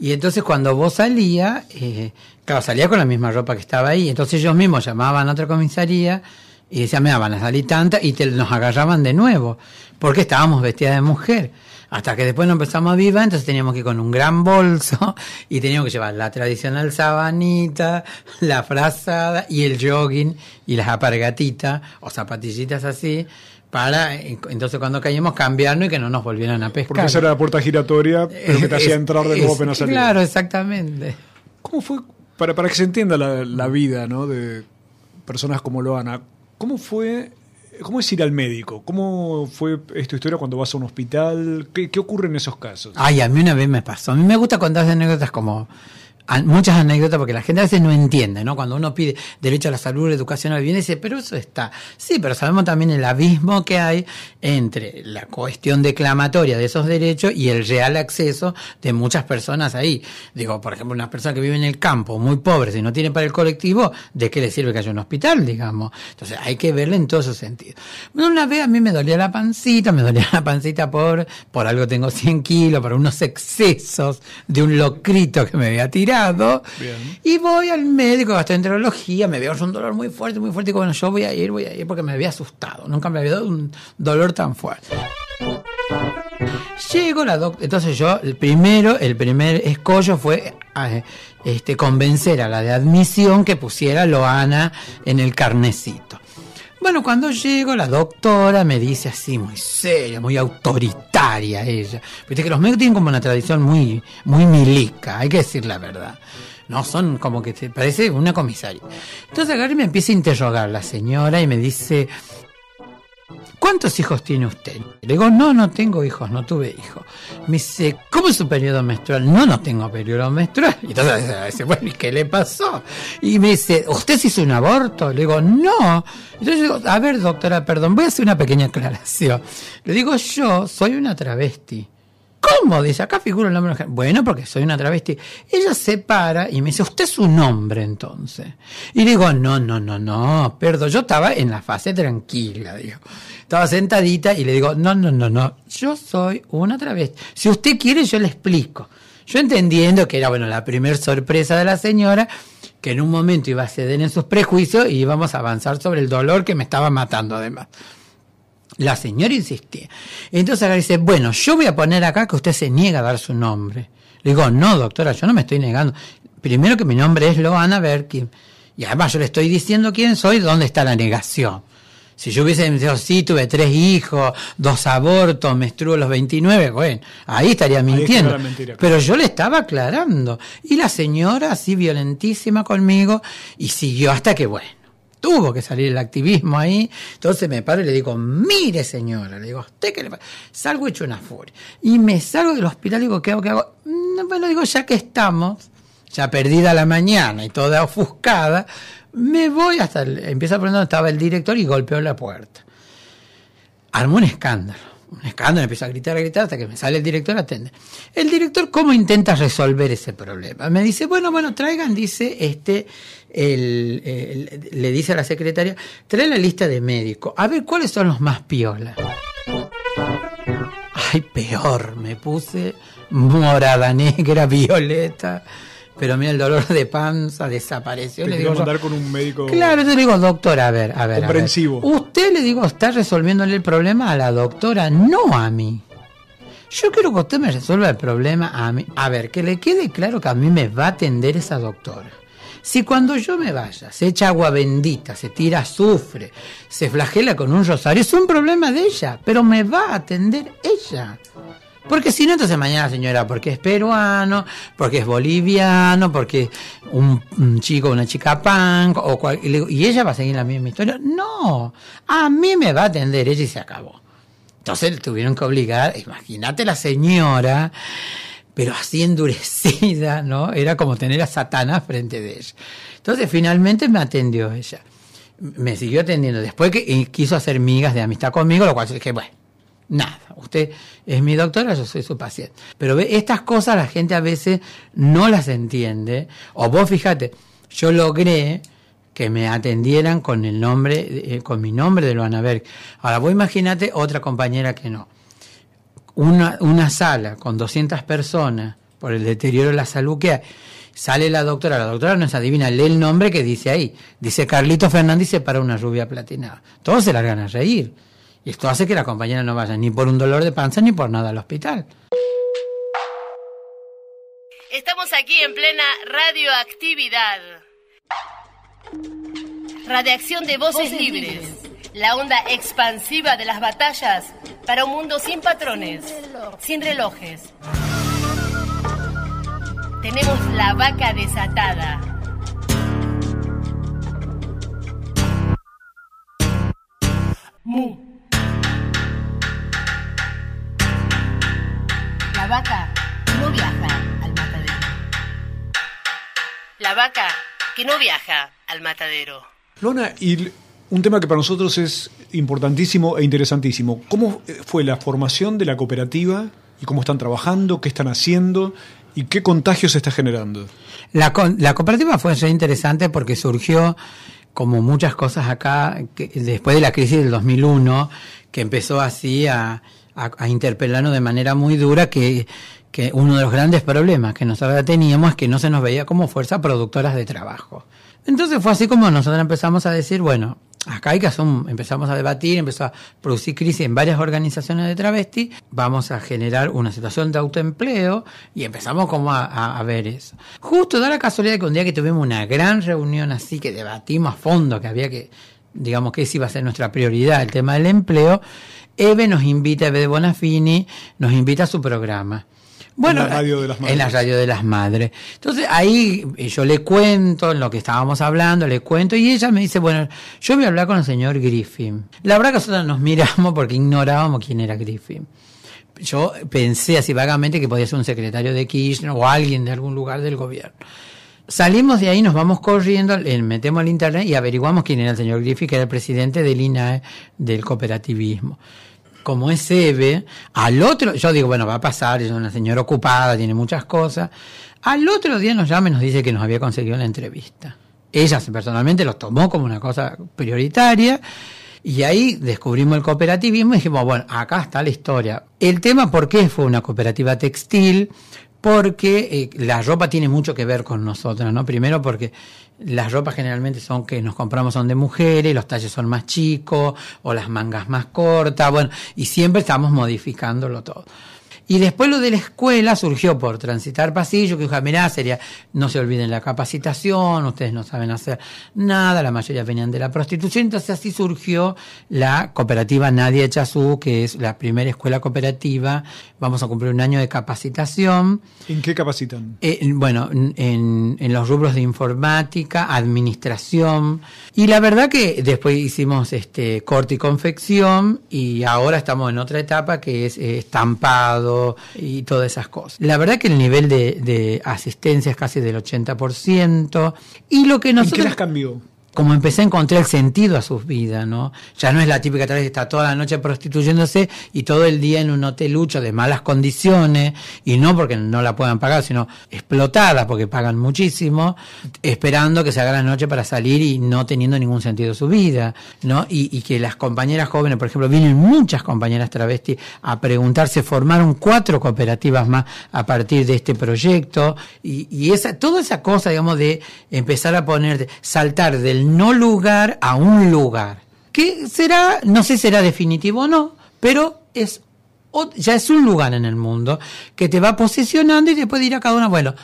Y entonces cuando vos salías, eh, claro, salía con la misma ropa que estaba ahí, entonces ellos mismos llamaban a otra comisaría y decían, me van a salir tantas y te, nos agarraban de nuevo, porque estábamos vestidas de mujer. Hasta que después nos empezamos a vivir, entonces teníamos que ir con un gran bolso y teníamos que llevar la tradicional sabanita, la frazada y el jogging y las apargatitas o zapatillitas así para eh, entonces cuando caíamos cambiarnos y que no nos volvieran a pescar. Porque esa era la puerta giratoria, pero que te hacía entrar de nuevo apenas salías. Claro, exactamente. ¿Cómo fue, para, para que se entienda la, la vida ¿no? de personas como Loana, cómo fue ¿Cómo es ir al médico? ¿Cómo fue esta historia cuando vas a un hospital? ¿Qué, qué ocurre en esos casos? Ay, a mí una vez me pasó. A mí me gusta contar anécdotas como muchas anécdotas porque la gente a veces no entiende, ¿no? Cuando uno pide derecho a la salud, educación al bien, dice, pero eso está. Sí, pero sabemos también el abismo que hay entre la cuestión declamatoria de esos derechos y el real acceso de muchas personas ahí. Digo, por ejemplo, una persona que vive en el campo, muy pobre, si no tiene para el colectivo, ¿de qué le sirve que haya un hospital, digamos? Entonces hay que verle en todos esos sentidos. Una vez a mí me dolía la pancita, me dolía la pancita por, por algo tengo 100 kilos, por unos excesos de un locrito que me había tirado. Y voy al médico, gastroenterología, me veo un dolor muy fuerte, muy fuerte, y digo, bueno, yo voy a ir, voy a ir, porque me había asustado. Nunca me había dado un dolor tan fuerte. Llego la doctora, entonces yo, el primero, el primer escollo fue este, convencer a la de admisión que pusiera Loana en el carnecito. Bueno, cuando llego, la doctora me dice así, muy seria, muy autoritaria ella. Viste que los médicos tienen como una tradición muy, muy milica, hay que decir la verdad. No, son como que te parece una comisaria. Entonces agarra y me empieza a interrogar la señora y me dice, ¿cuántos hijos tiene usted? Le digo, no, no tengo hijos, no tuve hijos. Me dice, ¿cómo es su periodo menstrual? No, no tengo periodo menstrual. Y entonces dice, bueno, ¿y qué le pasó? Y me dice, ¿usted se hizo un aborto? Le digo, no. Entonces yo digo, a ver, doctora, perdón, voy a hacer una pequeña aclaración. Le digo, yo soy una travesti. ¿Cómo? Dice, acá figura el nombre. de. Bueno, porque soy una travesti. Ella se para y me dice, ¿usted es un hombre entonces? Y digo, no, no, no, no, perdón, yo estaba en la fase tranquila, digo. Estaba sentadita y le digo, no, no, no, no, yo soy una travesti. Si usted quiere, yo le explico. Yo entendiendo que era, bueno, la primer sorpresa de la señora, que en un momento iba a ceder en sus prejuicios y íbamos a avanzar sobre el dolor que me estaba matando además. La señora insistía. Entonces y dice, bueno, yo voy a poner acá que usted se niega a dar su nombre. Le digo, no, doctora, yo no me estoy negando. Primero que mi nombre es Loana Berkin. Y además yo le estoy diciendo quién soy, dónde está la negación. Si yo hubiese dicho, sí, tuve tres hijos, dos abortos, menstruo a los 29, bueno, ahí estaría mintiendo. la mentira, claro. Pero yo le estaba aclarando. Y la señora, así violentísima conmigo, y siguió hasta que, bueno, tuvo que salir el activismo ahí. Entonces me paro y le digo, mire señora, le digo, ¿usted qué le pasa? Salgo hecho una furia. Y me salgo del hospital y digo, ¿qué hago? ¿Qué hago? Mm, Bueno, digo, ya que estamos, ya perdida la mañana y toda ofuscada, me voy hasta, el, empiezo a poner donde estaba el director y golpeo la puerta. Armó un escándalo. Un escándalo, empiezo a gritar, a gritar, hasta que me sale el director, atende. El director, ¿cómo intenta resolver ese problema? Me dice, bueno, bueno, traigan, dice, este, le dice a la secretaria, trae la lista de médicos, a ver cuáles son los más piolas. Ay, peor, me puse morada negra, violeta, pero mira el dolor de panza desapareció. Te Le digo, mandar con un médico Claro, yo le digo, doctor, a ver, a ver. a ver. comprensivo. Usted le digo, está resolviéndole el problema a la doctora, no a mí. Yo quiero que usted me resuelva el problema a mí. A ver, que le quede claro que a mí me va a atender esa doctora. Si cuando yo me vaya, se echa agua bendita, se tira azufre, se flagela con un rosario, es un problema de ella, pero me va a atender ella. Porque si no, entonces mañana, señora, porque es peruano, porque es boliviano, porque es un, un chico una chica punk, o y, ella va a seguir la misma historia. No, a mí me va a atender ella y se acabó. Entonces tuvieron que obligar, imagínate la señora, pero así endurecida, ¿no? Era como tener a Satanás frente de ella. Entonces finalmente me atendió ella. Me siguió atendiendo. Después que quiso hacer migas de amistad conmigo, lo cual dije, bueno, nada, usted es mi doctora, yo soy su paciente. Pero ve, estas cosas la gente a veces no las entiende. O vos fíjate, yo logré que me atendieran con el nombre, eh, con mi nombre de Luana Berg. Ahora vos imagínate otra compañera que no. Una, una sala con 200 personas por el deterioro de la salud que hay. Sale la doctora, la doctora no se adivina, lee el nombre que dice ahí. Dice Carlito Fernández para una rubia platinada. Todos se largan a reír. Y esto hace que la compañera no vaya ni por un dolor de panza ni por nada al hospital. Estamos aquí en plena radioactividad. Radiación de voces libres. La onda expansiva de las batallas para un mundo sin patrones, sin relojes. Tenemos la vaca desatada. Mu. Vaca no viaja al matadero. La vaca que no viaja al matadero. Lona, y un tema que para nosotros es importantísimo e interesantísimo. ¿Cómo fue la formación de la cooperativa y cómo están trabajando, qué están haciendo y qué contagio se está generando? La, co- la cooperativa fue muy interesante porque surgió, como muchas cosas acá, que después de la crisis del 2001, que empezó así a, a- interpelarnos de manera muy dura, que, que uno de los grandes problemas que nosotros teníamos es que no se nos veía como fuerza productoras de trabajo. Entonces fue así como nosotros empezamos a decir, bueno, acá hay que empezamos a debatir, empezó a producir crisis en varias organizaciones de travesti, vamos a generar una situación de autoempleo y empezamos como a, ver eso. Justo da la casualidad que un día que tuvimos una gran reunión así, que debatimos a fondo, que había que, digamos que ese iba a ser nuestra prioridad, el tema del empleo, Eve nos invita, Eve de Bonafini, nos invita a su programa. Bueno, En la radio de las madres. En la radio de las madres. Entonces ahí eh, yo le cuento en lo que estábamos hablando, le cuento y ella me dice, bueno, yo voy a hablar con el señor Griffin. La verdad que nosotros nos miramos porque ignorábamos quién era Griffin. Yo pensé así vagamente que podía ser un secretario de Kirchner o alguien de algún lugar del gobierno. Salimos de ahí, nos vamos corriendo, metemos al internet y averiguamos quién era el señor Griffin, que era el presidente del INAE del cooperativismo como es Eve, al otro, yo digo, bueno, va a pasar, es una señora ocupada, tiene muchas cosas. Al otro día nos llama y nos dice que nos había conseguido la entrevista. Ella personalmente lo tomó como una cosa prioritaria y ahí descubrimos el cooperativismo y dijimos, bueno, acá está la historia. El tema, ¿por qué fue una cooperativa textil? Porque eh, la ropa tiene mucho que ver con nosotros, ¿no? Primero porque las ropas generalmente son que nos compramos son de mujeres, los talles son más chicos o las mangas más cortas, bueno, y siempre estamos modificándolo todo. Y después lo de la escuela surgió por transitar pasillo, que mirá, sería, no se olviden la capacitación, ustedes no saben hacer nada, la mayoría venían de la prostitución, entonces así surgió la cooperativa Nadia Chazú, que es la primera escuela cooperativa, vamos a cumplir un año de capacitación. ¿En qué capacitan? Eh, bueno, en, en los rubros de informática, administración, y la verdad que después hicimos este corte y confección, y ahora estamos en otra etapa que es eh, estampado y todas esas cosas. La verdad que el nivel de, de asistencia es casi del 80%, y lo que ¿En nosotros qué las cambió? Como empecé a encontrar el sentido a sus vidas, ¿no? Ya no es la típica vez que está toda la noche prostituyéndose y todo el día en un hotelucho de malas condiciones, y no porque no la puedan pagar, sino explotada porque pagan muchísimo, esperando que se haga la noche para salir y no teniendo ningún sentido su vida, ¿no? Y, y que las compañeras jóvenes, por ejemplo, vienen muchas compañeras travestis a preguntarse, formaron cuatro cooperativas más a partir de este proyecto, y, y esa, toda esa cosa, digamos, de empezar a poner, saltar del no lugar a un lugar. Que será, no sé si será definitivo o no, pero es ya es un lugar en el mundo que te va posicionando y después dirá cada uno, bueno,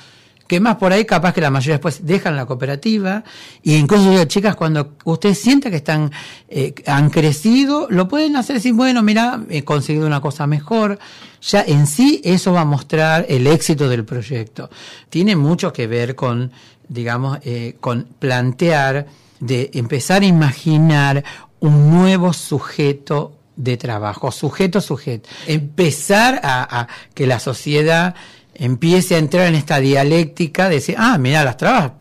que más por ahí capaz que la mayoría después dejan la cooperativa y incluso yo, chicas cuando ustedes sienten que están eh, han crecido lo pueden hacer sin bueno mira he conseguido una cosa mejor ya en sí eso va a mostrar el éxito del proyecto. Tiene mucho que ver con digamos eh, con plantear de empezar a imaginar un nuevo sujeto de trabajo, sujeto, sujeto. Empezar a, que la sociedad empiece a entrar en esta dialéctica de decir, ah, mira, las trabas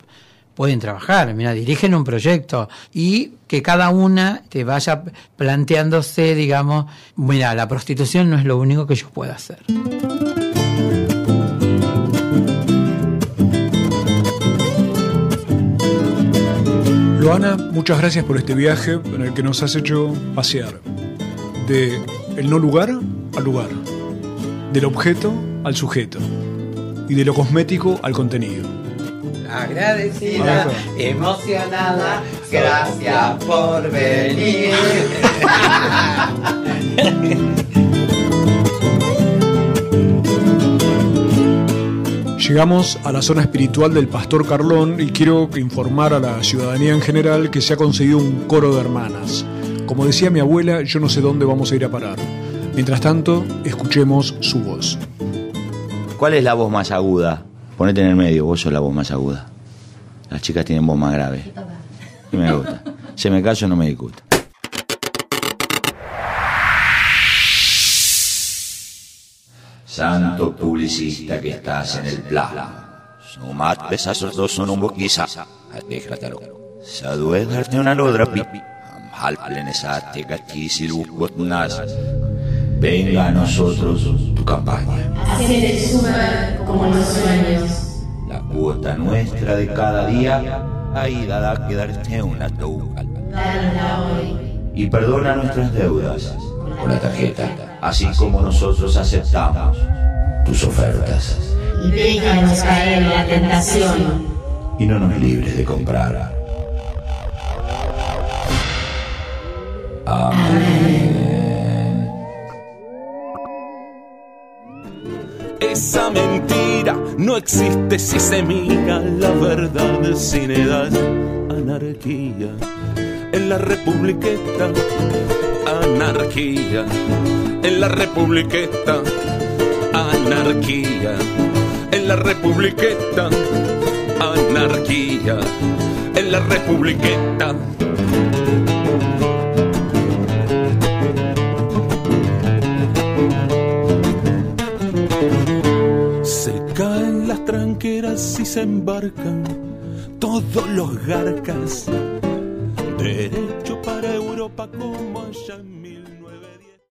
pueden trabajar, mira, dirigen un proyecto y que cada una te vaya planteándose, digamos, mira, la prostitución no es lo único que yo puedo hacer. Loana, muchas gracias por este viaje en el que nos has hecho pasear. De el no lugar al lugar, del objeto al sujeto. Y de lo cosmético al contenido. Agradecida, emocionada, gracias por venir. Llegamos a la zona espiritual del Pastor Carlón y quiero informar a la ciudadanía en general que se ha conseguido un coro de hermanas. Como decía mi abuela, yo no sé dónde vamos a ir a parar. Mientras tanto, escuchemos su voz. ¿Cuál es la voz más aguda? Ponete en el medio, vos sos la voz más aguda. Las chicas tienen voz más grave. Y me gusta. Se me callo, no me discuta. Santo publicista que estás en el plasma. Sumat besazos dos son un boquiza. Atejataro. Saduedarte una lodra pi. Amhal plenesate gachisil nas. Venga a nosotros tu campaña. Hacer súper como los sueños. La cuota nuestra de cada día, ahí dará que darte una toucal. Y perdona nuestras deudas con la tarjeta, así como nosotros aceptamos tus ofertas. Y déjanos caer en la tentación. Y no nos libres de comprar. Amén. Esa mentira no existe si se mira la verdad sin edad. Anarquía en la republiqueta. Anarquía en la republiqueta. Anarquía en la republiqueta. Anarquía en la republiqueta. Se caen las tranqueras y se embarcan todos los garcas. Derecho para Europa como allá en